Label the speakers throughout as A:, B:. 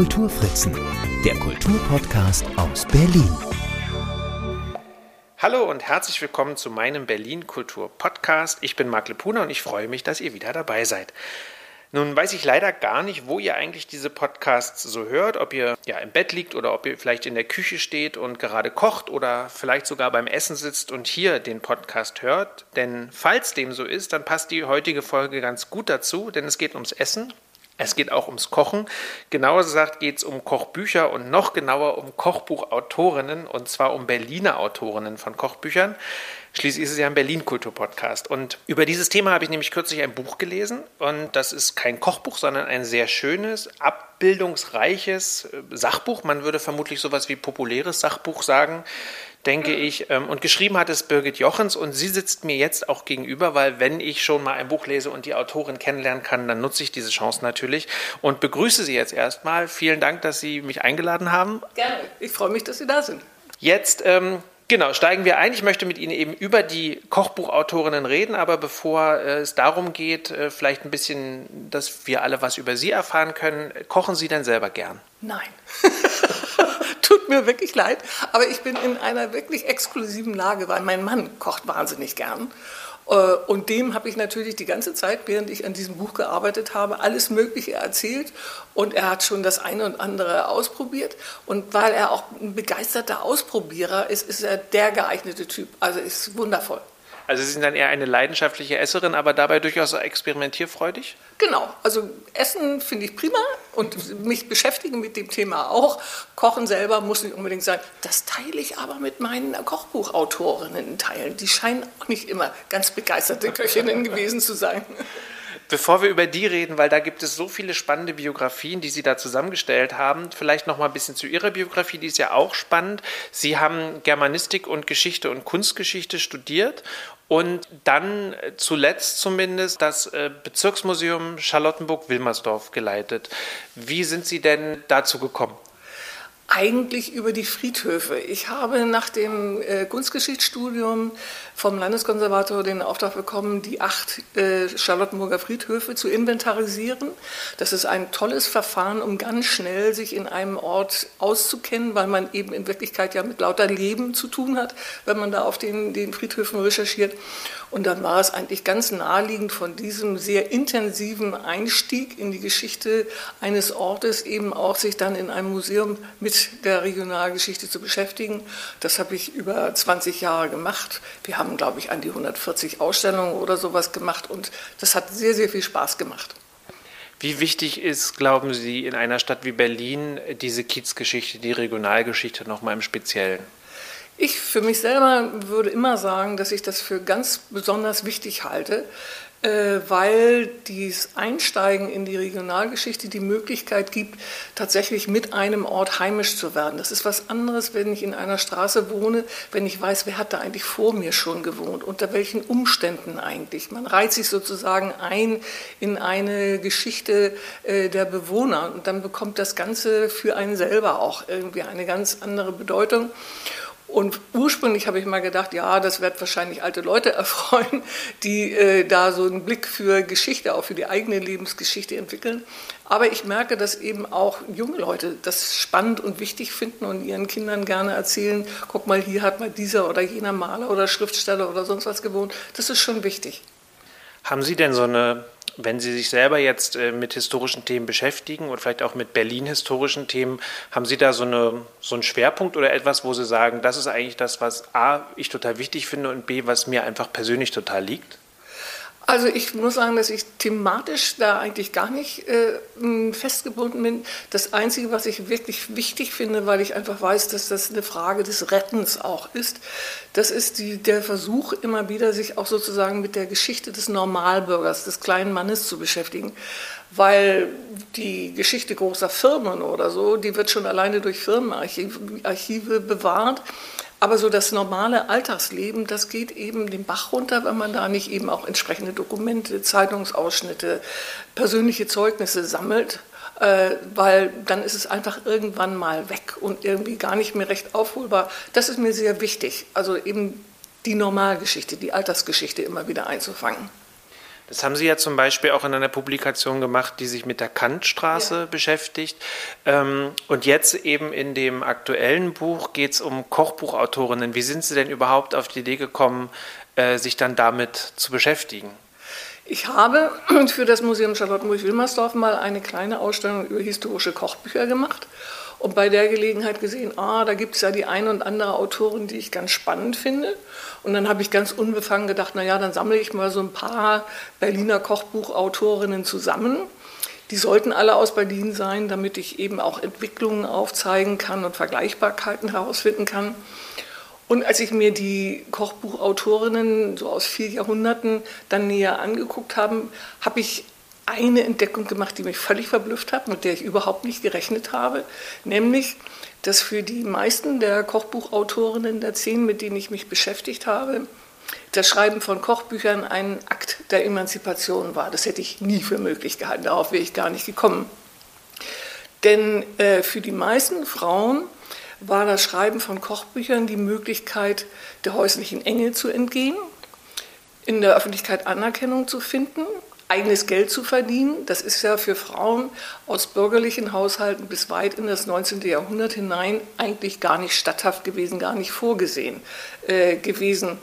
A: Kulturfritzen, der Kulturpodcast aus Berlin.
B: Hallo und herzlich willkommen zu meinem Berlin Kultur Podcast. Ich bin Marc Lepuna und ich freue mich, dass ihr wieder dabei seid. Nun weiß ich leider gar nicht, wo ihr eigentlich diese Podcasts so hört, ob ihr ja im Bett liegt oder ob ihr vielleicht in der Küche steht und gerade kocht oder vielleicht sogar beim Essen sitzt und hier den Podcast hört. Denn falls dem so ist, dann passt die heutige Folge ganz gut dazu, denn es geht ums Essen es geht auch ums Kochen. Genauer gesagt geht es um Kochbücher und noch genauer um Kochbuchautorinnen und zwar um Berliner Autorinnen von Kochbüchern. Schließlich ist es ja ein Berlin-Kultur-Podcast. Und über dieses Thema habe ich nämlich kürzlich ein Buch gelesen. Und das ist kein Kochbuch, sondern ein sehr schönes, abbildungsreiches äh, Sachbuch. Man würde vermutlich sowas wie populäres Sachbuch sagen denke ich. Ähm, und geschrieben hat es Birgit Jochens und sie sitzt mir jetzt auch gegenüber, weil wenn ich schon mal ein Buch lese und die Autorin kennenlernen kann, dann nutze ich diese Chance natürlich und begrüße Sie jetzt erstmal. Vielen Dank, dass Sie mich eingeladen haben.
C: Gerne. Ich freue mich, dass Sie da sind.
B: Jetzt ähm, Genau, steigen wir ein. Ich möchte mit Ihnen eben über die Kochbuchautorinnen reden, aber bevor äh, es darum geht, äh, vielleicht ein bisschen, dass wir alle was über Sie erfahren können, kochen Sie denn selber gern?
C: Nein. Tut mir wirklich leid, aber ich bin in einer wirklich exklusiven Lage, weil mein Mann kocht wahnsinnig gern. Äh, und dem habe ich natürlich die ganze Zeit, während ich an diesem Buch gearbeitet habe, alles Mögliche erzählt. Und er hat schon das eine und andere ausprobiert. Und weil er auch ein begeisterter Ausprobierer ist, ist er der geeignete Typ. Also ist wundervoll.
B: Also Sie sind dann eher eine leidenschaftliche Esserin, aber dabei durchaus experimentierfreudig?
C: Genau, also Essen finde ich prima und mich beschäftigen mit dem Thema auch. Kochen selber muss nicht unbedingt sein. Das teile ich aber mit meinen Kochbuchautorinnen teilen. Die scheinen auch nicht immer ganz begeisterte Köchinnen gewesen zu sein.
B: Bevor wir über die reden, weil da gibt es so viele spannende Biografien, die Sie da zusammengestellt haben, vielleicht noch mal ein bisschen zu Ihrer Biografie, die ist ja auch spannend. Sie haben Germanistik und Geschichte und Kunstgeschichte studiert und dann zuletzt zumindest das äh, Bezirksmuseum Charlottenburg-Wilmersdorf geleitet. Wie sind Sie denn dazu gekommen?
C: Eigentlich über die Friedhöfe. Ich habe nach dem äh, Kunstgeschichtsstudium vom Landeskonservator den Auftrag bekommen, die acht äh, Charlottenburger Friedhöfe zu inventarisieren. Das ist ein tolles Verfahren, um ganz schnell sich in einem Ort auszukennen, weil man eben in Wirklichkeit ja mit lauter Leben zu tun hat, wenn man da auf den, den Friedhöfen recherchiert. Und dann war es eigentlich ganz naheliegend von diesem sehr intensiven Einstieg in die Geschichte eines Ortes eben auch sich dann in einem Museum mit der Regionalgeschichte zu beschäftigen. Das habe ich über 20 Jahre gemacht. Wir haben, glaube ich, an die 140 Ausstellungen oder sowas gemacht und das hat sehr, sehr viel Spaß gemacht.
B: Wie wichtig ist, glauben Sie, in einer Stadt wie Berlin diese Kiezgeschichte, die Regionalgeschichte nochmal im Speziellen?
C: Ich für mich selber würde immer sagen, dass ich das für ganz besonders wichtig halte, weil dieses Einsteigen in die Regionalgeschichte die Möglichkeit gibt, tatsächlich mit einem Ort heimisch zu werden. Das ist was anderes, wenn ich in einer Straße wohne, wenn ich weiß, wer hat da eigentlich vor mir schon gewohnt, unter welchen Umständen eigentlich. Man reiht sich sozusagen ein in eine Geschichte äh, der Bewohner und dann bekommt das Ganze für einen selber auch irgendwie eine ganz andere Bedeutung. Und ursprünglich habe ich mal gedacht, ja, das wird wahrscheinlich alte Leute erfreuen, die äh, da so einen Blick für Geschichte, auch für die eigene Lebensgeschichte entwickeln. Aber ich merke, dass eben auch junge Leute das spannend und wichtig finden und ihren Kindern gerne erzählen, guck mal, hier hat mal dieser oder jener Maler oder Schriftsteller oder sonst was gewohnt. Das ist schon wichtig.
B: Haben Sie denn so eine wenn Sie sich selber jetzt äh, mit historischen Themen beschäftigen und vielleicht auch mit Berlin-historischen Themen, haben Sie da so, eine, so einen Schwerpunkt oder etwas, wo Sie sagen, das ist eigentlich das, was A, ich total wichtig finde und B, was mir einfach persönlich total liegt?
C: Also ich muss sagen, dass ich thematisch da eigentlich gar nicht äh, festgebunden bin. Das Einzige, was ich wirklich wichtig finde, weil ich einfach weiß, dass das eine Frage des Rettens auch ist, das ist die, der Versuch immer wieder, sich auch sozusagen mit der Geschichte des Normalbürgers, des kleinen Mannes zu beschäftigen. Weil die Geschichte großer Firmen oder so, die wird schon alleine durch Firmenarchive bewahrt. Aber so das normale Alltagsleben, das geht eben den Bach runter, wenn man da nicht eben auch entsprechende Dokumente, Zeitungsausschnitte, persönliche Zeugnisse sammelt, äh, weil dann ist es einfach irgendwann mal weg und irgendwie gar nicht mehr recht aufholbar. Das ist mir sehr wichtig. Also eben die Normalgeschichte, die Alltagsgeschichte immer wieder einzufangen.
B: Das haben Sie ja zum Beispiel auch in einer Publikation gemacht, die sich mit der Kantstraße ja. beschäftigt. Ähm, und jetzt eben in dem aktuellen Buch geht es um Kochbuchautorinnen. Wie sind Sie denn überhaupt auf die Idee gekommen, äh, sich dann damit zu beschäftigen?
C: Ich habe für das Museum Charlottenburg-Wilmersdorf mal eine kleine Ausstellung über historische Kochbücher gemacht und bei der Gelegenheit gesehen, ah, da gibt es ja die eine und andere Autorin, die ich ganz spannend finde. Und dann habe ich ganz unbefangen gedacht, naja, dann sammle ich mal so ein paar Berliner Kochbuchautorinnen zusammen. Die sollten alle aus Berlin sein, damit ich eben auch Entwicklungen aufzeigen kann und Vergleichbarkeiten herausfinden kann. Und als ich mir die Kochbuchautorinnen so aus vier Jahrhunderten dann näher angeguckt habe, habe ich eine Entdeckung gemacht, die mich völlig verblüfft hat, mit der ich überhaupt nicht gerechnet habe, nämlich, dass für die meisten der Kochbuchautorinnen der zehn, mit denen ich mich beschäftigt habe, das Schreiben von Kochbüchern ein Akt der Emanzipation war. Das hätte ich nie für möglich gehalten, darauf wäre ich gar nicht gekommen. Denn äh, für die meisten Frauen war das Schreiben von Kochbüchern die Möglichkeit, der häuslichen Enge zu entgehen, in der Öffentlichkeit Anerkennung zu finden, eigenes Geld zu verdienen. Das ist ja für Frauen aus bürgerlichen Haushalten bis weit in das 19. Jahrhundert hinein eigentlich gar nicht statthaft gewesen, gar nicht vorgesehen äh, gewesen.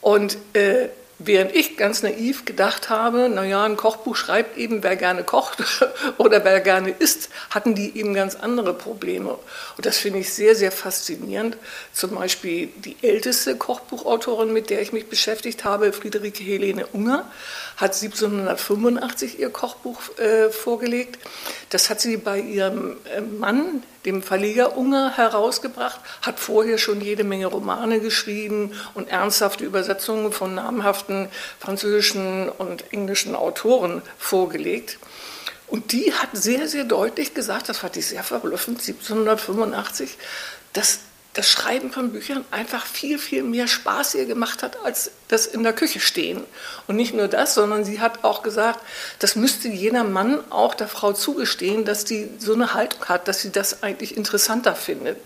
C: Und äh, Während ich ganz naiv gedacht habe, naja, ein Kochbuch schreibt eben, wer gerne kocht oder wer gerne isst, hatten die eben ganz andere Probleme. Und das finde ich sehr, sehr faszinierend. Zum Beispiel die älteste Kochbuchautorin, mit der ich mich beschäftigt habe, Friederike Helene Unger, hat 1785 ihr Kochbuch äh, vorgelegt. Das hat sie bei ihrem äh, Mann, dem Verleger Unger, herausgebracht, hat vorher schon jede Menge Romane geschrieben und ernsthafte Übersetzungen von namhaften französischen und englischen Autoren vorgelegt. Und die hat sehr, sehr deutlich gesagt, das fand ich sehr verblüffend, 1785, dass das Schreiben von Büchern einfach viel, viel mehr Spaß ihr gemacht hat, als das in der Küche stehen. Und nicht nur das, sondern sie hat auch gesagt, das müsste jeder Mann auch der Frau zugestehen, dass die so eine Haltung hat, dass sie das eigentlich interessanter findet.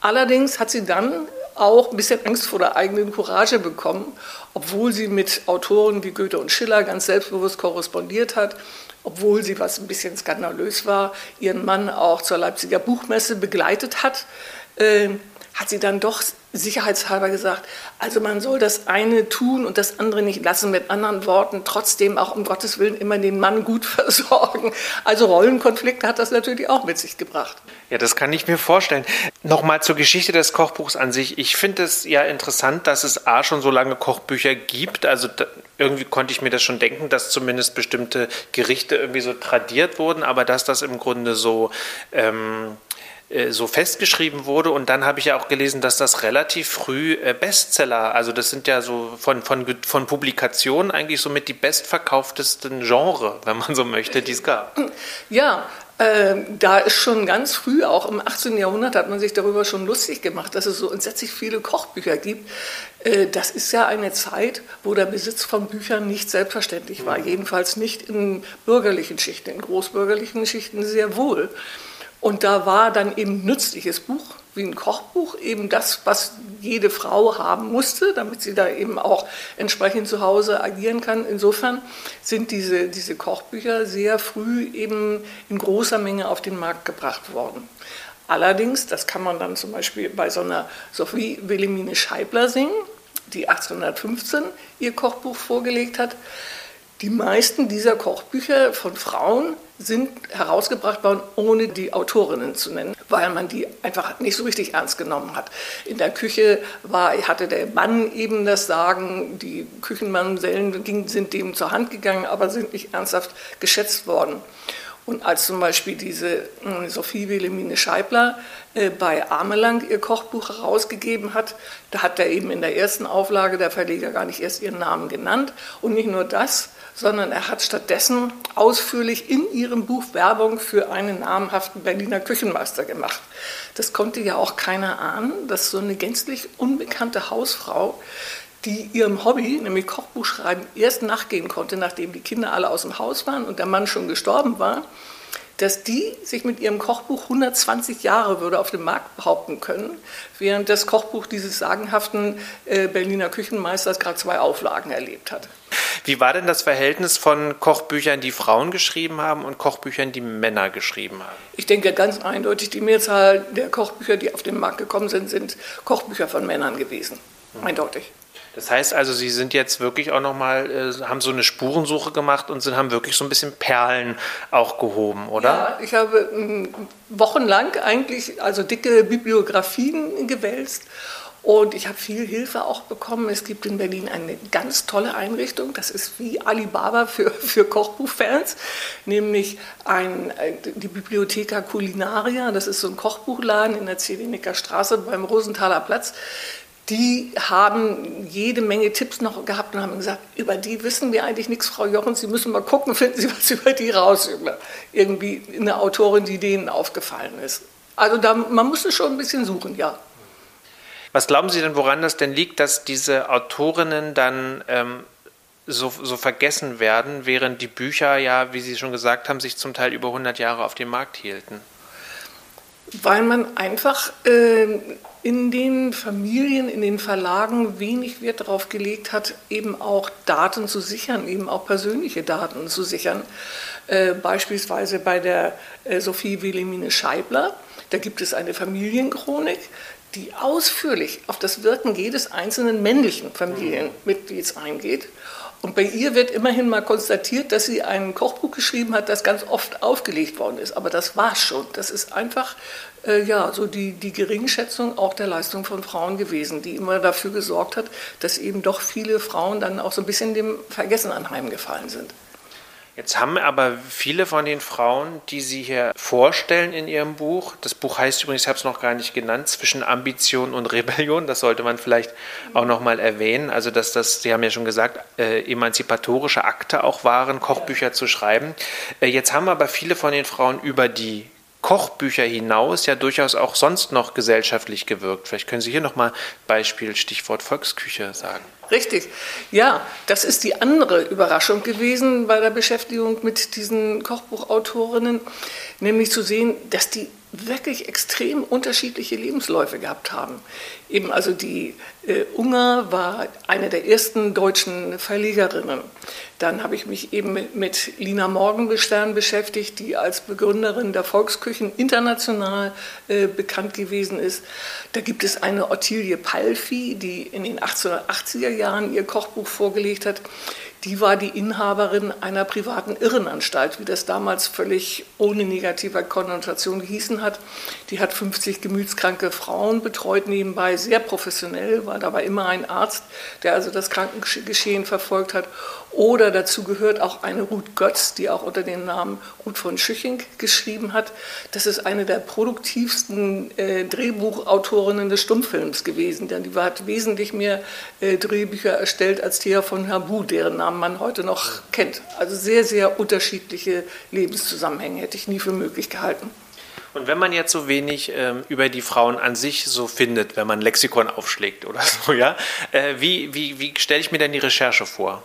C: Allerdings hat sie dann auch ein bisschen Angst vor der eigenen Courage bekommen, obwohl sie mit Autoren wie Goethe und Schiller ganz selbstbewusst korrespondiert hat, obwohl sie, was ein bisschen skandalös war, ihren Mann auch zur Leipziger Buchmesse begleitet hat. Äh, hat sie dann doch sicherheitshalber gesagt, also man soll das eine tun und das andere nicht lassen. Mit anderen Worten, trotzdem auch um Gottes Willen immer den Mann gut versorgen. Also Rollenkonflikte hat das natürlich auch mit sich gebracht.
B: Ja, das kann ich mir vorstellen. Nochmal zur Geschichte des Kochbuchs an sich. Ich finde es ja interessant, dass es A schon so lange Kochbücher gibt. Also irgendwie konnte ich mir das schon denken, dass zumindest bestimmte Gerichte irgendwie so tradiert wurden, aber dass das im Grunde so... Ähm, äh, so festgeschrieben wurde. Und dann habe ich ja auch gelesen, dass das relativ früh äh, Bestseller, also das sind ja so von, von, von Publikationen eigentlich somit die bestverkauftesten Genre, wenn man so möchte, die es gab.
C: Ja, äh, da ist schon ganz früh, auch im 18. Jahrhundert, hat man sich darüber schon lustig gemacht, dass es so entsetzlich viele Kochbücher gibt. Äh, das ist ja eine Zeit, wo der Besitz von Büchern nicht selbstverständlich war, jedenfalls nicht in bürgerlichen Schichten, in großbürgerlichen Schichten sehr wohl. Und da war dann eben nützliches Buch, wie ein Kochbuch, eben das, was jede Frau haben musste, damit sie da eben auch entsprechend zu Hause agieren kann. Insofern sind diese, diese Kochbücher sehr früh eben in großer Menge auf den Markt gebracht worden. Allerdings, das kann man dann zum Beispiel bei so einer Sophie Wilhelmine Scheibler singen, die 1815 ihr Kochbuch vorgelegt hat, die meisten dieser Kochbücher von Frauen sind herausgebracht worden, ohne die Autorinnen zu nennen, weil man die einfach nicht so richtig ernst genommen hat. In der Küche war, hatte der Mann eben das Sagen, die Küchenmamsellen sind dem zur Hand gegangen, aber sind nicht ernsthaft geschätzt worden. Und als zum Beispiel diese hm, Sophie Wilhelmine Scheibler äh, bei Amelang ihr Kochbuch herausgegeben hat, da hat er eben in der ersten Auflage der Verleger gar nicht erst ihren Namen genannt. Und nicht nur das, sondern er hat stattdessen ausführlich in ihrem Buch Werbung für einen namhaften Berliner Küchenmeister gemacht. Das konnte ja auch keiner ahnen, dass so eine gänzlich unbekannte Hausfrau die ihrem Hobby, nämlich Kochbuchschreiben, erst nachgehen konnte, nachdem die Kinder alle aus dem Haus waren und der Mann schon gestorben war, dass die sich mit ihrem Kochbuch 120 Jahre würde auf dem Markt behaupten können, während das Kochbuch dieses sagenhaften äh, Berliner Küchenmeisters gerade zwei Auflagen erlebt hat.
B: Wie war denn das Verhältnis von Kochbüchern, die Frauen geschrieben haben und Kochbüchern, die Männer geschrieben haben?
C: Ich denke ganz eindeutig, die Mehrzahl der Kochbücher, die auf den Markt gekommen sind, sind Kochbücher von Männern gewesen. Mhm. Eindeutig.
B: Das heißt also, Sie sind jetzt wirklich auch nochmal, äh, haben so eine Spurensuche gemacht und sind, haben wirklich so ein bisschen Perlen auch gehoben, oder?
C: Ja, ich habe äh, wochenlang eigentlich also dicke Bibliografien gewälzt und ich habe viel Hilfe auch bekommen. Es gibt in Berlin eine ganz tolle Einrichtung, das ist wie Alibaba für, für Kochbuchfans, nämlich ein, äh, die Bibliotheca Culinaria, das ist so ein Kochbuchladen in der Zedenicker Straße beim Rosenthaler Platz die haben jede Menge Tipps noch gehabt und haben gesagt, über die wissen wir eigentlich nichts, Frau Jochens, Sie müssen mal gucken, finden Sie was über die raus. Irgendwie eine Autorin, die denen aufgefallen ist. Also da, man musste schon ein bisschen suchen, ja.
B: Was glauben Sie denn, woran das denn liegt, dass diese Autorinnen dann ähm, so, so vergessen werden, während die Bücher ja, wie Sie schon gesagt haben, sich zum Teil über 100 Jahre auf dem Markt hielten?
C: Weil man einfach äh, in den Familien, in den Verlagen wenig Wert darauf gelegt hat, eben auch Daten zu sichern, eben auch persönliche Daten zu sichern. Äh, beispielsweise bei der äh, Sophie Wilhelmine Scheibler, da gibt es eine Familienchronik, die ausführlich auf das Wirken jedes einzelnen männlichen Familienmitglieds eingeht. Und bei ihr wird immerhin mal konstatiert, dass sie ein Kochbuch geschrieben hat, das ganz oft aufgelegt worden ist. Aber das war schon. Das ist einfach äh, ja, so die, die Geringschätzung auch der Leistung von Frauen gewesen, die immer dafür gesorgt hat, dass eben doch viele Frauen dann auch so ein bisschen dem Vergessen anheimgefallen sind.
B: Jetzt haben aber viele von den Frauen, die Sie hier vorstellen in Ihrem Buch, das Buch heißt übrigens, ich habe es noch gar nicht genannt, zwischen Ambition und Rebellion, das sollte man vielleicht auch noch mal erwähnen, also dass das, Sie haben ja schon gesagt, äh, emanzipatorische Akte auch waren, Kochbücher zu schreiben. Äh, jetzt haben aber viele von den Frauen über die Kochbücher hinaus ja durchaus auch sonst noch gesellschaftlich gewirkt. Vielleicht können Sie hier nochmal Beispiel, Stichwort Volksküche sagen.
C: Richtig. Ja, das ist die andere Überraschung gewesen bei der Beschäftigung mit diesen Kochbuchautorinnen, nämlich zu sehen, dass die wirklich extrem unterschiedliche Lebensläufe gehabt haben. Eben also die äh, Unger war eine der ersten deutschen Verlegerinnen. Dann habe ich mich eben mit, Lina Morgenstern beschäftigt, die als Begründerin der Volksküchen international äh, bekannt gewesen ist. Da gibt es eine Ottilie Palfi, die in den 1880er Jahren ihr Kochbuch vorgelegt hat die war die Inhaberin einer privaten Irrenanstalt, wie das damals völlig ohne negative Konnotation gehießen hat. Die hat 50 gemütskranke Frauen betreut nebenbei, sehr professionell, war dabei immer ein Arzt, der also das Krankengeschehen verfolgt hat. Oder dazu gehört auch eine Ruth Götz, die auch unter dem Namen Ruth von Schüching geschrieben hat. Das ist eine der produktivsten äh, Drehbuchautorinnen des Stummfilms gewesen, denn die hat wesentlich mehr äh, Drehbücher erstellt als Thea von Habu, deren Namen man heute noch kennt. Also sehr, sehr unterschiedliche Lebenszusammenhänge hätte ich nie für möglich gehalten.
B: Und wenn man jetzt so wenig ähm, über die Frauen an sich so findet, wenn man Lexikon aufschlägt oder so, ja, äh, wie, wie, wie stelle ich mir denn die Recherche vor?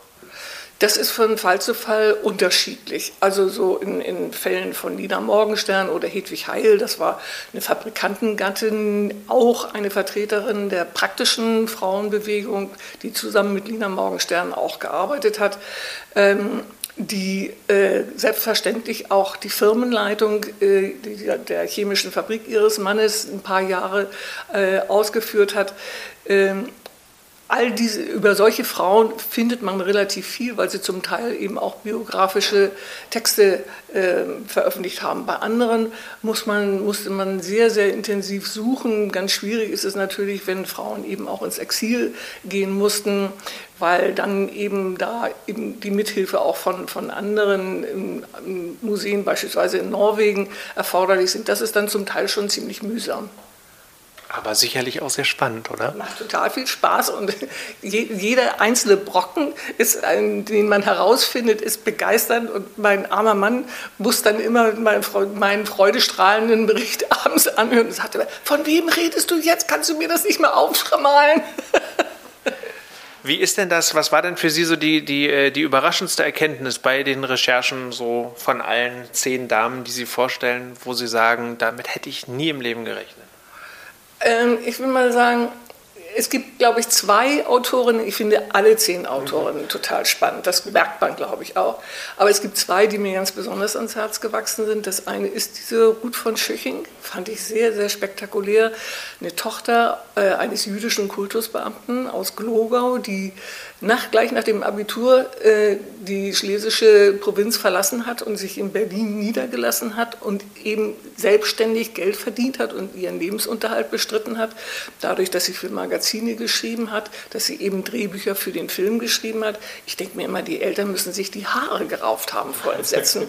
C: Das ist von Fall zu Fall unterschiedlich. Also so in, in Fällen von Nina Morgenstern oder Hedwig Heil, das war eine Fabrikantengattin, auch eine Vertreterin der praktischen Frauenbewegung, die zusammen mit Nina Morgenstern auch gearbeitet hat. Ähm, die äh, selbstverständlich auch die Firmenleitung äh, die, der chemischen Fabrik ihres Mannes ein paar Jahre äh, ausgeführt hat. Ähm, all diese, über solche Frauen findet man relativ viel, weil sie zum Teil eben auch biografische Texte äh, veröffentlicht haben. Bei anderen muss man, musste man sehr, sehr intensiv suchen. Ganz schwierig ist es natürlich, wenn Frauen eben auch ins Exil gehen mussten, weil dann eben da eben die Mithilfe auch von, von anderen Museen, beispielsweise in Norwegen, erforderlich sind. Das ist dann zum Teil schon ziemlich mühsam.
B: Aber sicherlich auch sehr spannend, oder?
C: Macht total viel Spaß und jeder einzelne Brocken, ist, den man herausfindet, ist begeisternd und mein armer Mann muss dann immer meinen freudestrahlenden Bericht abends anhören und sagt immer, von wem redest du jetzt? Kannst du mir das nicht mehr aufschramalen?
B: Wie ist denn das, was war denn für Sie so die, die, äh, die überraschendste Erkenntnis bei den Recherchen so von allen zehn Damen, die Sie vorstellen, wo Sie sagen, damit hätte ich nie im Leben gerechnet?
C: Ähm, ich will mal sagen, es gibt, glaube ich, zwei Autorinnen. Ich finde alle zehn Autorinnen total spannend. Das merkt man, glaube ich, auch. Aber es gibt zwei, die mir ganz besonders ans Herz gewachsen sind. Das eine ist diese Ruth von Schöching. Fand ich sehr, sehr spektakulär. Eine Tochter äh, eines jüdischen Kultusbeamten aus Glogau, die nach, gleich nach dem Abitur äh, die schlesische Provinz verlassen hat und sich in Berlin niedergelassen hat und eben selbstständig Geld verdient hat und ihren Lebensunterhalt bestritten hat, dadurch, dass sie für Magazine geschrieben hat, dass sie eben Drehbücher für den Film geschrieben hat. Ich denke mir immer, die Eltern müssen sich die Haare gerauft haben vor Entsetzen.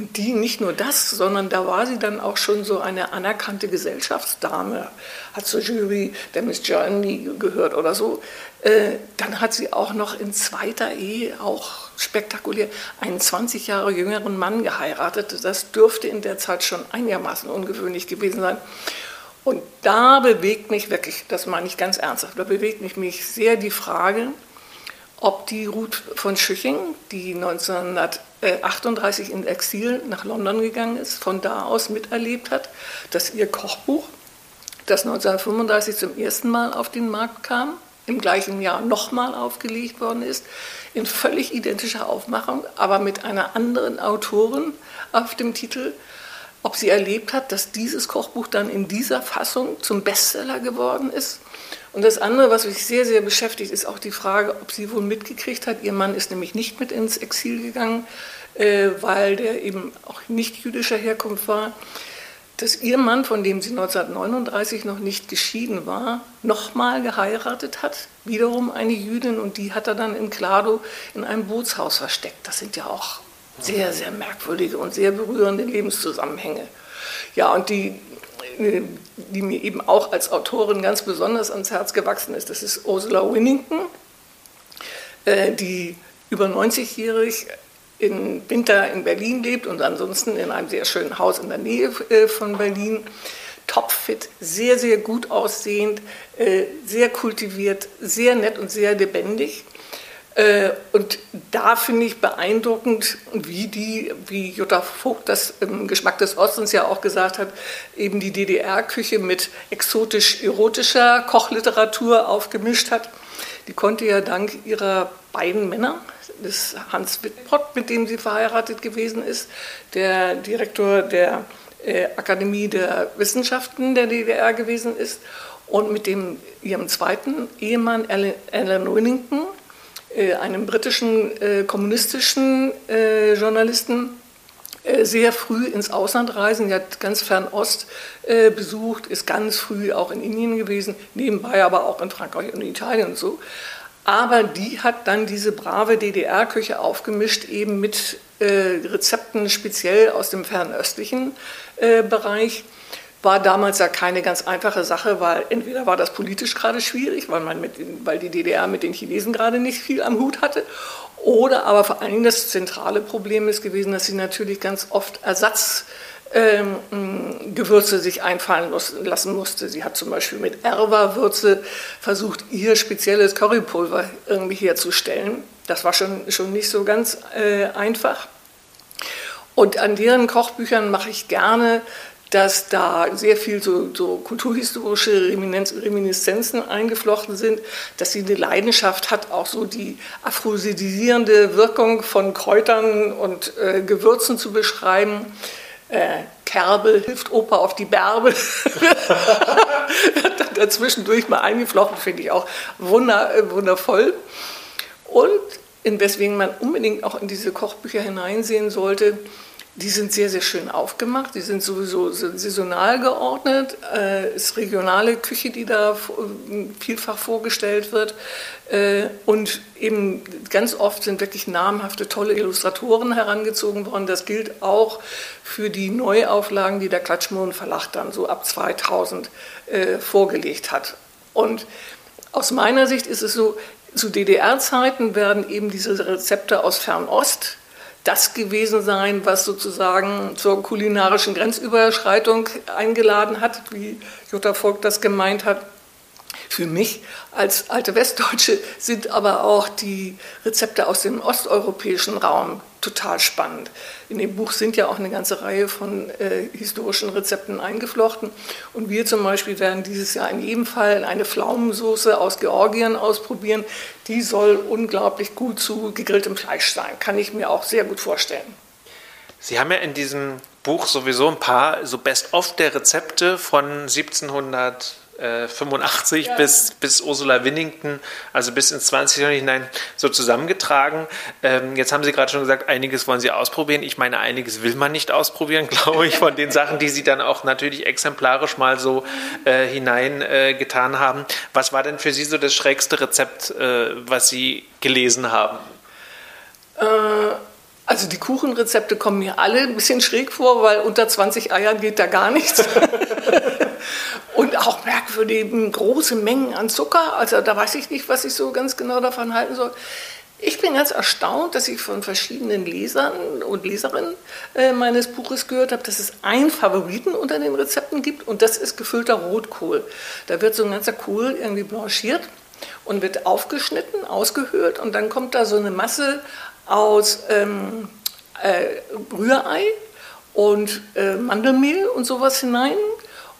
C: Und die nicht nur das, sondern da war sie dann auch schon so eine anerkannte Gesellschaftsdame, hat zur Jury der Miss Germany gehört oder so. Äh, dann hat sie auch noch in zweiter Ehe, auch spektakulär, einen 20 Jahre jüngeren Mann geheiratet. Das dürfte in der Zeit schon einigermaßen ungewöhnlich gewesen sein. Und da bewegt mich wirklich, das meine ich ganz ernsthaft, da bewegt mich, mich sehr die Frage, ob die Ruth von Schüching, die 1938 in Exil nach London gegangen ist, von da aus miterlebt hat, dass ihr Kochbuch, das 1935 zum ersten Mal auf den Markt kam, im gleichen Jahr nochmal aufgelegt worden ist, in völlig identischer Aufmachung, aber mit einer anderen Autorin auf dem Titel, ob sie erlebt hat, dass dieses Kochbuch dann in dieser Fassung zum Bestseller geworden ist und das andere, was mich sehr, sehr beschäftigt, ist auch die Frage, ob sie wohl mitgekriegt hat. Ihr Mann ist nämlich nicht mit ins Exil gegangen, äh, weil der eben auch nicht jüdischer Herkunft war. Dass ihr Mann, von dem sie 1939 noch nicht geschieden war, nochmal geheiratet hat, wiederum eine Jüdin, und die hat er dann in Klado in einem Bootshaus versteckt. Das sind ja auch sehr, sehr merkwürdige und sehr berührende Lebenszusammenhänge. Ja, und die die mir eben auch als Autorin ganz besonders ans Herz gewachsen ist. Das ist Ursula Winnington, äh, die über 90-jährig im Winter in Berlin lebt und ansonsten in einem sehr schönen Haus in der Nähe äh, von Berlin. Topfit, sehr, sehr gut aussehend, äh, sehr kultiviert, sehr nett und sehr lebendig. Äh, und da finde ich beeindruckend, wie die, wie Jutta Vogt das im Geschmack des Ostens ja auch gesagt hat, eben die DDR-Küche mit exotisch-erotischer Kochliteratur aufgemischt hat. Die konnte ja dank ihrer beiden Männer, des Hans Wittpott, mit dem sie verheiratet gewesen ist, der Direktor der äh, Akademie der Wissenschaften der DDR gewesen ist, und mit dem, ihrem zweiten Ehemann Alan Winnington, äh, einem britischen äh, kommunistischen äh, Journalisten äh, sehr früh ins Ausland reisen. Sie hat ganz Fernost äh, besucht, ist ganz früh auch in Indien gewesen, nebenbei aber auch in Frankreich und Italien und so. Aber die hat dann diese brave DDR-Küche aufgemischt, eben mit äh, Rezepten speziell aus dem fernöstlichen Bereich war damals ja keine ganz einfache Sache, weil entweder war das politisch gerade schwierig, weil, man mit, weil die DDR mit den Chinesen gerade nicht viel am Hut hatte, oder aber vor allen Dingen das zentrale Problem ist gewesen, dass sie natürlich ganz oft Ersatzgewürze ähm, sich einfallen lassen musste. Sie hat zum Beispiel mit Erwa-Würze versucht, ihr spezielles Currypulver irgendwie herzustellen. Das war schon, schon nicht so ganz äh, einfach. Und an deren Kochbüchern mache ich gerne dass da sehr viel so, so kulturhistorische Reminiszenzen eingeflochten sind, dass sie eine Leidenschaft hat, auch so die aphrodisierende Wirkung von Kräutern und äh, Gewürzen zu beschreiben. Äh, Kerbel hilft Opa auf die Bärbe. Dazwischendurch mal eingeflochten, finde ich auch wunder, wundervoll. Und in weswegen man unbedingt auch in diese Kochbücher hineinsehen sollte, die sind sehr, sehr schön aufgemacht. Die sind sowieso saisonal geordnet. Es äh, ist regionale Küche, die da vielfach vorgestellt wird. Äh, und eben ganz oft sind wirklich namhafte, tolle Illustratoren herangezogen worden. Das gilt auch für die Neuauflagen, die der Klatschmohn Verlag dann so ab 2000 äh, vorgelegt hat. Und aus meiner Sicht ist es so, zu DDR-Zeiten werden eben diese Rezepte aus Fernost das gewesen sein, was sozusagen zur kulinarischen Grenzüberschreitung eingeladen hat, wie Jutta Volk das gemeint hat. Für mich als alte Westdeutsche sind aber auch die Rezepte aus dem osteuropäischen Raum total spannend. In dem Buch sind ja auch eine ganze Reihe von äh, historischen Rezepten eingeflochten. Und wir zum Beispiel werden dieses Jahr in jedem Fall eine Pflaumensoße aus Georgien ausprobieren. Die soll unglaublich gut zu gegrilltem Fleisch sein. Kann ich mir auch sehr gut vorstellen.
B: Sie haben ja in diesem Buch sowieso ein paar so Best-of der Rezepte von 1700 85 ja. bis, bis Ursula Winnington, also bis ins 20. Jahrhundert hinein, so zusammengetragen. Ähm, jetzt haben Sie gerade schon gesagt, einiges wollen Sie ausprobieren. Ich meine, einiges will man nicht ausprobieren, glaube ich, von den Sachen, die Sie dann auch natürlich exemplarisch mal so äh, hineingetan äh, haben. Was war denn für Sie so das schrägste Rezept, äh, was Sie gelesen haben?
C: Äh, also die Kuchenrezepte kommen mir alle ein bisschen schräg vor, weil unter 20 Eiern geht da gar nichts. Und auch merkwürdig große Mengen an Zucker. Also da weiß ich nicht, was ich so ganz genau davon halten soll. Ich bin ganz erstaunt, dass ich von verschiedenen Lesern und Leserinnen äh, meines Buches gehört habe, dass es einen Favoriten unter den Rezepten gibt und das ist gefüllter Rotkohl. Da wird so ein ganzer Kohl irgendwie blanchiert und wird aufgeschnitten, ausgehöhlt und dann kommt da so eine Masse aus ähm, äh, Rührei und äh, Mandelmehl und sowas hinein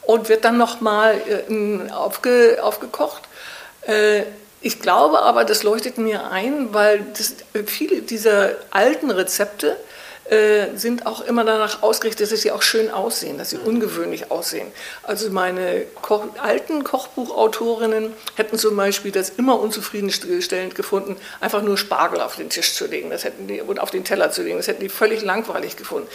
C: und wird dann nochmal äh, aufge, aufgekocht. Äh, ich glaube aber, das leuchtet mir ein, weil das, viele dieser alten Rezepte äh, sind auch immer danach ausgerichtet, dass sie auch schön aussehen, dass sie ungewöhnlich aussehen. Also meine Koch alten Kochbuchautorinnen hätten zum Beispiel das immer unzufriedenstellend gefunden, einfach nur Spargel auf den Tisch zu legen, das hätten die, und auf den Teller zu legen. Das hätten die völlig langweilig gefunden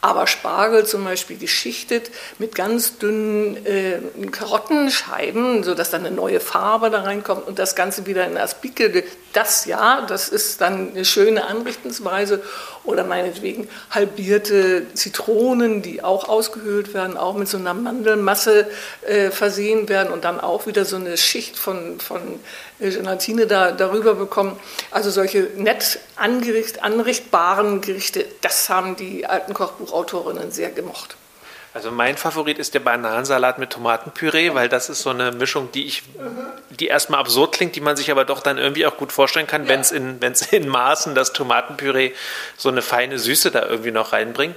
C: aber Spargel zum Beispiel geschichtet mit ganz dünnen äh, Karottenscheiben, sodass dann eine neue Farbe da reinkommt und das Ganze wieder in Aspike. Das ja, das ist dann eine schöne Anrichtensweise. Oder meinetwegen halbierte Zitronen, die auch ausgehöhlt werden, auch mit so einer Mandelmasse äh, versehen werden und dann auch wieder so eine Schicht von, von Gelatine da, darüber bekommen. Also solche nett angericht, anrichtbaren Gerichte, das haben die alten Kochbuchautorinnen sehr gemocht.
B: Also mein Favorit ist der Bananensalat mit Tomatenpüree, weil das ist so eine Mischung, die ich, die erstmal absurd klingt, die man sich aber doch dann irgendwie auch gut vorstellen kann, ja. wenn es in, wenn's in Maßen das Tomatenpüree so eine feine Süße da irgendwie noch reinbringt.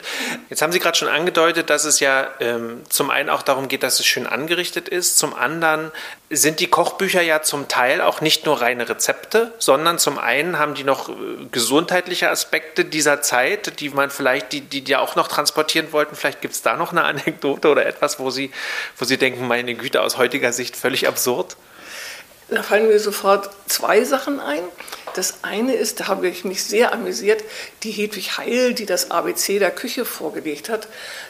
B: Jetzt haben Sie gerade schon angedeutet, dass es ja ähm, zum einen auch darum geht, dass es schön angerichtet ist, zum anderen sind die Kochbücher ja zum Teil auch nicht nur reine Rezepte, sondern zum einen haben die noch äh, gesundheitliche Aspekte dieser Zeit, die man vielleicht, die, die ja auch noch transportieren wollten. Vielleicht gibt es da noch eine Anekdote oder etwas, wo Sie, wo Sie denken, meine Güte, aus heutiger Sicht völlig absurd?
C: Da fallen mir sofort zwei Sachen ein. Das eine ist, da habe ich mich sehr amüsiert, die Hedwig Heil, die das ABC der Küche vorgelegt hat,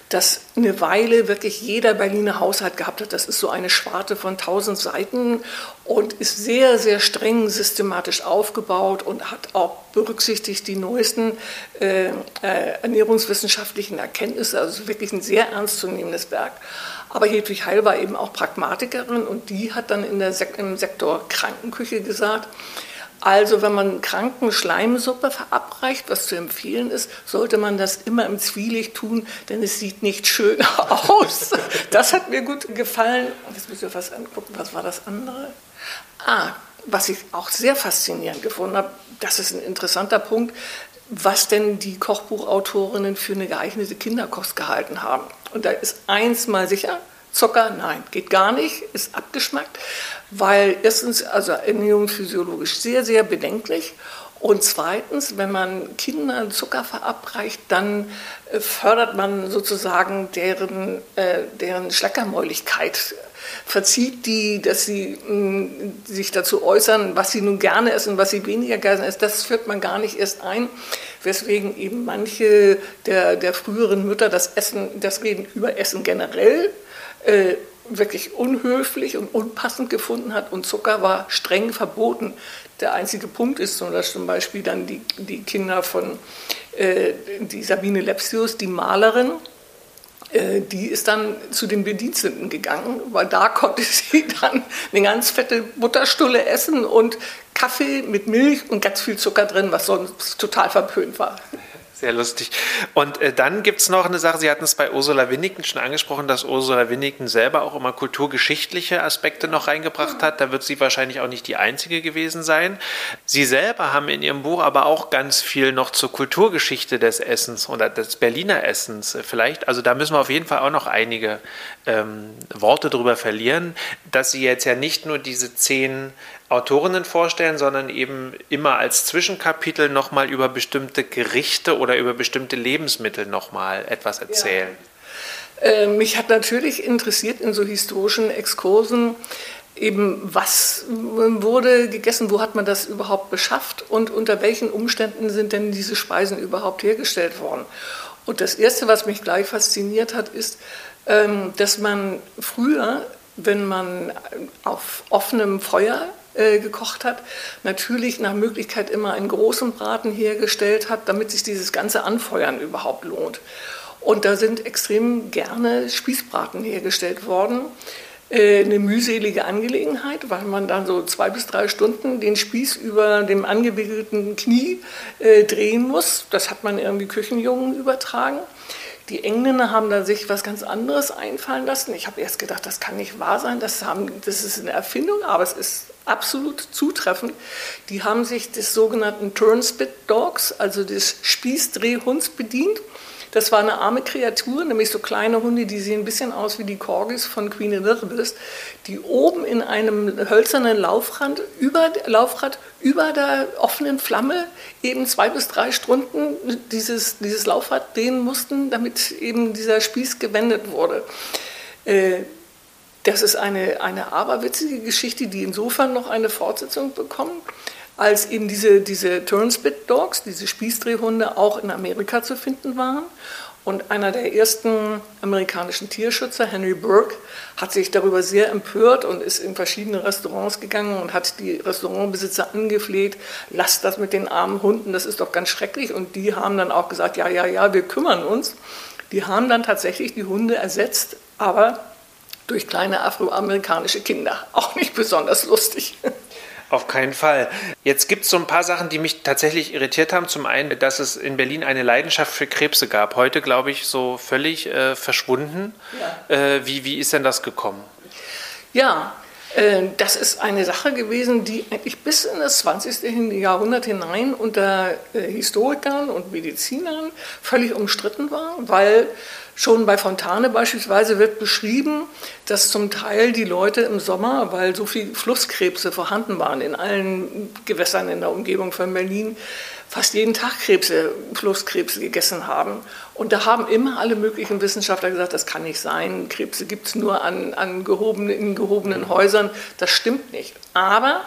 C: das eine Weile wirklich jeder Berliner Haushalt gehabt hat. Das ist so eine Schwarte von tausend Seiten und ist sehr, sehr streng systematisch aufgebaut und hat auch berücksichtigt die neuesten äh, äh, ernährungswissenschaftlichen Erkenntnisse. Also wirklich ein sehr ernstzunehmendes Werk. Aber Hedwig Heil war eben auch Pragmatikerin und die hat dann in der Sek im Sektor Krankenküche gesagt, also wenn man kranken Schleimsuppe verabreicht, was zu empfehlen ist, sollte man das immer im Zwielicht tun, denn es sieht nicht schön aus. Das hat mir gut gefallen. Jetzt müssen wir was angucken. Was war das andere? Ah, was ich auch sehr faszinierend gefunden habe, das ist ein interessanter Punkt, was denn die Kochbuchautorinnen für eine geeignete Kinderkost gehalten haben. Und da ist eins mal sicher, Zucker, nein, geht gar nicht, ist abgeschmackt, weil erstens, also ernährungsphysiologisch sehr, sehr bedenklich und zweitens, wenn man Kindern Zucker verabreicht, dann äh, fördert man sozusagen deren, äh, deren Schleckermäuligkeit, verzieht die, dass sie mh, mm, sich dazu äußern, was sie nun gerne essen, was sie weniger gerne essen. Das führt man gar nicht erst ein, weswegen eben manche der, der früheren Mütter das Essen, das Reden über Essen generell äh, wirklich unhöflich und unpassend gefunden hat und Zucker war streng verboten. Der einzige Punkt ist, dass zum Beispiel dann die, die Kinder von äh, die Sabine Lepsius, die Malerin, äh, die ist dann zu den Bediensteten gegangen, weil da konnte sie dann eine ganz fette Butterstulle essen und Kaffee mit Milch und ganz viel Zucker drin, was sonst total verpönt war.
B: Sehr lustig. Und äh, dann gibt es noch eine Sache, Sie hatten es bei Ursula Winnington schon angesprochen, dass Ursula Winnington selber auch immer kulturgeschichtliche Aspekte noch reingebracht hat. Da wird sie wahrscheinlich auch nicht die Einzige gewesen sein. Sie selber haben in Ihrem Buch aber auch ganz viel noch zur Kulturgeschichte des Essens oder des Berliner Essens äh, vielleicht. Also da müssen wir auf jeden Fall auch noch einige ähm, Worte drüber verlieren, dass Sie jetzt ja nicht nur diese zehn Autorinnen vorstellen, sondern eben immer als Zwischenkapitel nochmal über bestimmte Gerichte oder über bestimmte Lebensmittel nochmal etwas erzählen.
C: Ja. Äh, mich hat natürlich interessiert in so historischen Exkursen eben, was wurde gegessen, wo hat man das überhaupt beschafft und unter welchen Umständen sind denn diese Speisen überhaupt hergestellt worden. Und das Erste, was mich gleich fasziniert hat, ist, ähm, dass man früher, wenn man auf offenem Feuer äh, gekocht hat, natürlich nach Möglichkeit immer einen großen Braten hergestellt hat, damit sich dieses ganze Anfeuern überhaupt lohnt. Und da sind extrem gerne Spießbraten hergestellt worden. Äh, eine mühselige Angelegenheit, weil man dann so zwei bis drei Stunden den Spieß über dem angewickelten Knie äh, drehen muss. Das hat man irgendwie Küchenjungen übertragen. Die Engländer haben da sich was ganz anderes einfallen lassen. Ich habe erst gedacht, das kann nicht wahr sein, das, haben, das ist eine Erfindung, aber es ist absolut zutreffend. Die haben sich des sogenannten Turnspit Dogs, also des Spießdrehhunds, bedient. Das war eine arme Kreatur, nämlich so kleine Hunde, die sehen ein bisschen aus wie die Corgis von Queen Elizabeth, die oben in einem hölzernen Laufrad über, Laufrad über der offenen Flamme eben zwei bis drei Stunden dieses, dieses Laufrad drehen mussten, damit eben dieser Spieß gewendet wurde. Äh, das ist eine, eine aberwitzige Geschichte, die insofern noch eine Fortsetzung bekommt, als eben diese, diese Turnspit Dogs, diese Spießdrehhunde, auch in Amerika zu finden waren. Und einer der ersten amerikanischen Tierschützer, Henry Burke, hat sich darüber sehr empört und ist in verschiedene Restaurants gegangen und hat die Restaurantbesitzer angefleht, lasst das mit den armen Hunden, das ist doch ganz schrecklich. Und die haben dann auch gesagt, ja, ja, ja, wir kümmern uns. Die haben dann tatsächlich die Hunde ersetzt, aber durch kleine afroamerikanische Kinder. Auch nicht besonders lustig.
B: Auf keinen Fall. Jetzt gibt es so ein paar Sachen, die mich tatsächlich irritiert haben. Zum einen, dass es in Berlin eine Leidenschaft für Krebse gab. Heute, glaube ich, so völlig äh, verschwunden. Ja. Äh, wie, wie ist denn das gekommen?
C: Ja, äh, das ist eine Sache gewesen, die eigentlich bis in das 20. Jahrhundert hinein unter äh, Historikern und Medizinern völlig umstritten war, weil Schon bei Fontane beispielsweise wird beschrieben, dass zum Teil die Leute im Sommer, weil so viele Flusskrebse vorhanden waren in allen Gewässern in der Umgebung von Berlin, fast jeden Tag Krebse, Flusskrebse gegessen haben. Und da haben immer alle möglichen Wissenschaftler gesagt, das kann nicht sein, Krebse gibt es nur an, an gehobenen, in gehobenen Häusern. Das stimmt nicht. Aber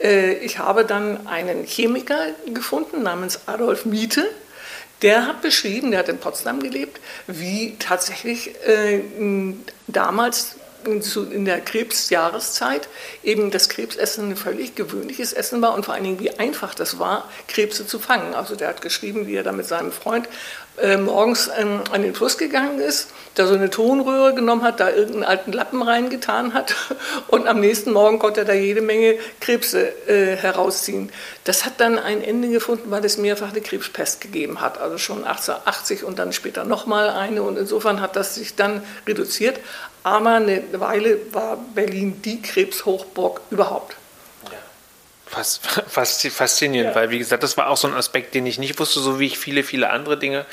C: äh, ich habe dann einen Chemiker gefunden namens Adolf Miete, der hat beschrieben, der hat in Potsdam gelebt, wie tatsächlich äh, damals in der Krebsjahreszeit eben das Krebsessen ein völlig gewöhnliches Essen war und vor allen Dingen, wie einfach das war, Krebse zu fangen. Also der hat geschrieben, wie er da mit seinem Freund äh, morgens ähm, an den Fluss gegangen ist, da so eine Tonröhre genommen hat, da irgendeinen alten Lappen reingetan hat und am nächsten Morgen konnte er da jede Menge Krebse äh, herausziehen. Das hat dann ein Ende gefunden, weil es mehrfach eine Krebspest gegeben hat, also schon 1880 und dann später nochmal eine und insofern hat das sich dann reduziert. Aber eine Weile war Berlin die Krebshochburg überhaupt.
B: Fast, fast faszinierend, ja. weil wie gesagt, das war auch so ein Aspekt, den ich nicht wusste, so wie ich viele, viele andere Dinge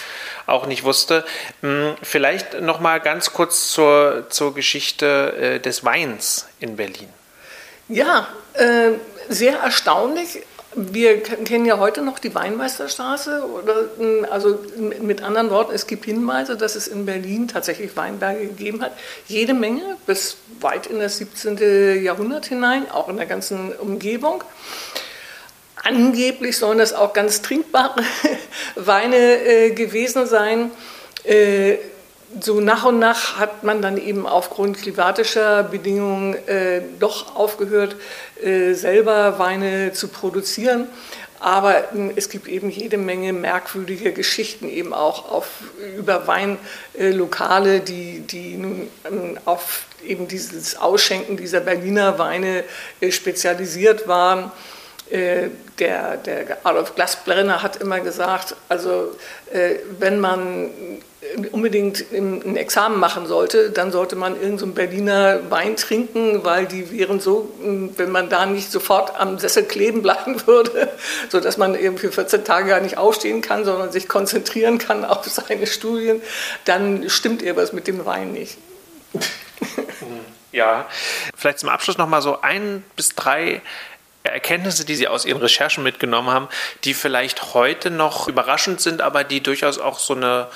B: auch nicht wusste. Hm, vielleicht noch mal ganz kurz zur, zur Geschichte äh, des Weins in Berlin.
C: Ja, äh, sehr erstaunlich wir kennen ja heute noch die Weinmeisterstraße. Oder, hm, also mit anderen Worten, es gibt Hinweise, dass es in Berlin tatsächlich Weinberge gegeben hat. Jede Menge, bis weit in das 17. Jahrhundert hinein, auch in der ganzen Umgebung. Angeblich sollen das auch ganz trinkbare Weine äh, gewesen sein. Äh, so nach und nach hat man dann eben aufgrund klimatischer Bedingungen äh, doch aufgehört, äh, selber Weine zu produzieren. Aber äh, es gibt eben jede Menge merkwürdige Geschichten eben auch auf, über Weinlokale, die, die nun ähm, auf eben dieses Ausschenken dieser Berliner Weine äh, spezialisiert waren. Äh, der, der Adolf Glasbrenner hat immer gesagt, also äh, wenn man unbedingt ein Examen machen sollte, dann sollte man irgendeinen so Berliner Wein trinken, weil die wären so, wenn man da nicht sofort am Sessel kleben bleiben würde, sodass man eben für 14 Tage gar nicht aufstehen kann, sondern sich konzentrieren kann auf seine Studien, dann stimmt irgendwas mit dem Wein nicht.
B: Ja, vielleicht zum Abschluss noch mal so ein bis drei Erkenntnisse, die Sie aus Ihren Recherchen mitgenommen haben, die vielleicht heute noch überraschend sind, aber die durchaus auch so eine,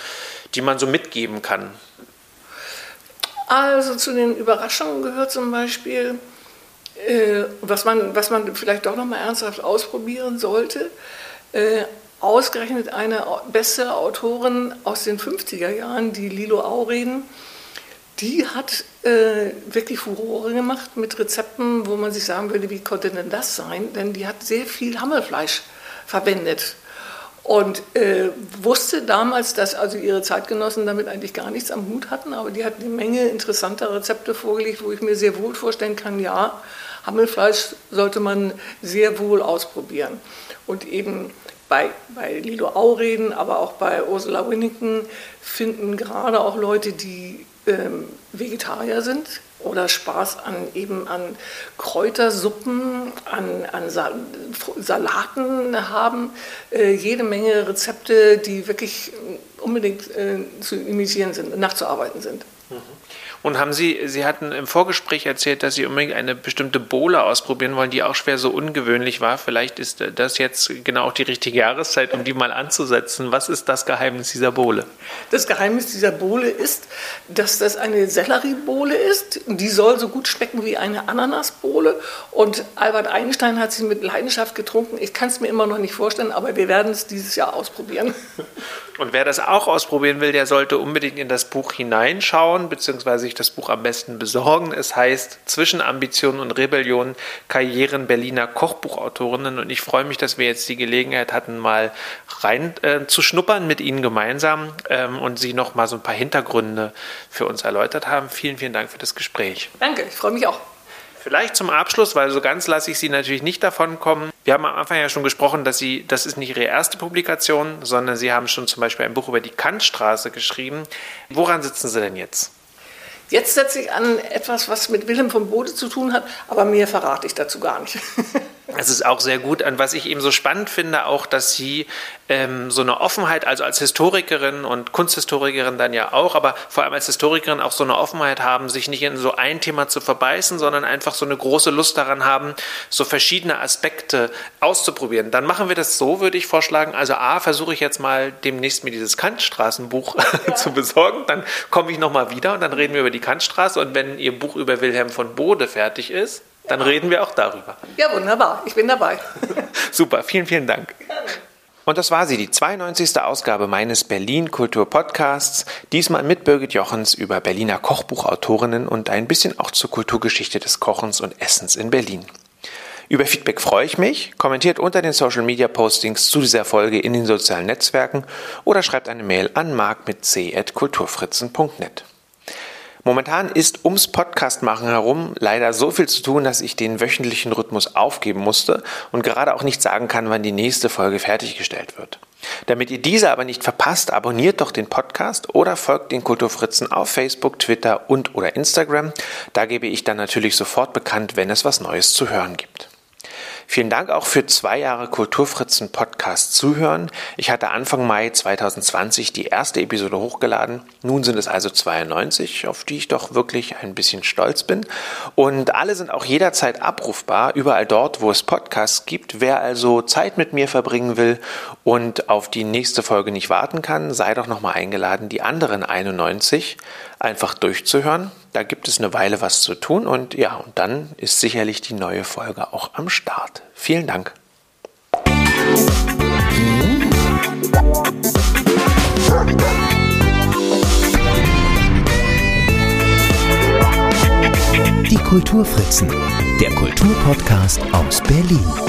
B: die man so mitgeben kann?
C: Also zu den Überraschungen gehört zum Beispiel, äh, was, man, was man vielleicht doch noch mal ernsthaft ausprobieren sollte. Äh, ausgerechnet eine beste Autorin aus den 50er Jahren, die Lilo Aureden, die hat äh, wirklich Furore gemacht mit Rezepten, wo man sich sagen würde, wie konnte denn das sein? Denn die hat sehr viel Hammelfleisch verwendet und äh, wusste damals, dass also ihre Zeitgenossen damit eigentlich gar nichts am Hut hatten, aber die hat eine Menge interessanter Rezepte vorgelegt, wo ich mir sehr wohl vorstellen kann, ja, Hammelfleisch sollte man sehr wohl ausprobieren. Und eben bei, bei Lilo Aureden, aber auch bei Ursula Winnington finden gerade auch Leute, die ähm, Vegetarier sind oder Spaß an eben an Kräutersuppen, an, an Salaten haben, äh, jede Menge Rezepte, die wirklich unbedingt äh, zu imitieren sind, nachzuarbeiten sind.
B: Und haben Sie, Sie hatten im Vorgespräch erzählt, dass Sie unbedingt eine bestimmte Bohle ausprobieren wollen, die auch schwer so ungewöhnlich war. Vielleicht ist das jetzt genau auch die richtige Jahreszeit, um die mal anzusetzen. Was ist das Geheimnis dieser Bohle?
C: Das Geheimnis dieser Bohle ist, dass das eine Selleriebohle ist. Die soll so gut schmecken wie eine Ananasbohle. Und Albert Einstein hat sie mit Leidenschaft getrunken. Ich kann es mir immer noch nicht vorstellen, aber wir werden es dieses Jahr ausprobieren.
B: Und wer das auch ausprobieren will, der sollte unbedingt in das Buch hineinschauen, beziehungsweise sich das Buch am besten besorgen. Es heißt Zwischen Ambition und Rebellion, Karrieren Berliner Kochbuchautorinnen. Und ich freue mich, dass wir jetzt die Gelegenheit hatten, mal rein äh, zu schnuppern mit Ihnen gemeinsam ähm, und Sie noch mal so ein paar Hintergründe für uns erläutert haben. Vielen, vielen Dank für das Gespräch.
C: Danke, ich freue mich auch.
B: Vielleicht zum Abschluss, weil so ganz lasse ich Sie natürlich nicht davon kommen. Wir haben am Anfang ja schon gesprochen, dass Sie, das ist nicht Ihre erste Publikation, sondern Sie haben schon zum Beispiel ein Buch über die Kantstraße geschrieben. Woran sitzen Sie denn jetzt?
C: Jetzt setze ich an etwas, was mit Wilhelm von Bode zu tun hat, aber mehr verrate ich dazu gar nicht.
B: Es ist auch sehr gut. Und was ich eben so spannend finde, auch, dass Sie ähm, so eine Offenheit, also als Historikerin und Kunsthistorikerin dann ja auch, aber vor allem als Historikerin auch so eine Offenheit haben, sich nicht in so ein Thema zu verbeißen, sondern einfach so eine große Lust daran haben, so verschiedene Aspekte auszuprobieren. Dann machen wir das so, würde ich vorschlagen. Also A, versuche ich jetzt mal demnächst mir dieses Kantstraßenbuch ja. zu besorgen. Dann komme ich nochmal wieder und dann reden wir über die Kantstraße. Und wenn Ihr Buch über Wilhelm von Bode fertig ist, dann reden wir auch darüber.
C: Ja, wunderbar. Ich bin dabei.
B: Super, vielen, vielen Dank. Und das war sie, die 92. Ausgabe meines Berlin Kultur Podcasts. Diesmal mit Birgit Jochens über Berliner Kochbuchautorinnen und ein bisschen auch zur Kulturgeschichte des Kochens und Essens in Berlin. Über Feedback freue ich mich. Kommentiert unter den Social Media Postings zu dieser Folge in den sozialen Netzwerken oder schreibt eine Mail an mark mit c.kulturfritzen.net. Momentan ist ums Podcast machen herum leider so viel zu tun, dass ich den wöchentlichen Rhythmus aufgeben musste und gerade auch nicht sagen kann, wann die nächste Folge fertiggestellt wird. Damit ihr diese aber nicht verpasst, abonniert doch den Podcast oder folgt den Kulturfritzen auf Facebook, Twitter und oder Instagram. Da gebe ich dann natürlich sofort bekannt, wenn es was Neues zu hören gibt. Vielen Dank auch für zwei Jahre Kulturfritzen Podcast zuhören. Ich hatte Anfang Mai 2020 die erste Episode hochgeladen. Nun sind es also 92, auf die ich doch wirklich ein bisschen stolz bin. Und alle sind auch jederzeit abrufbar, überall dort, wo es Podcasts gibt. Wer also Zeit mit mir verbringen will und auf die nächste Folge nicht warten kann, sei doch nochmal eingeladen, die anderen 91 einfach durchzuhören. Da gibt es eine Weile was zu tun und ja, und dann ist sicherlich die neue Folge auch am Start. Vielen Dank.
A: Die Kulturfritzen, der Kulturpodcast aus Berlin.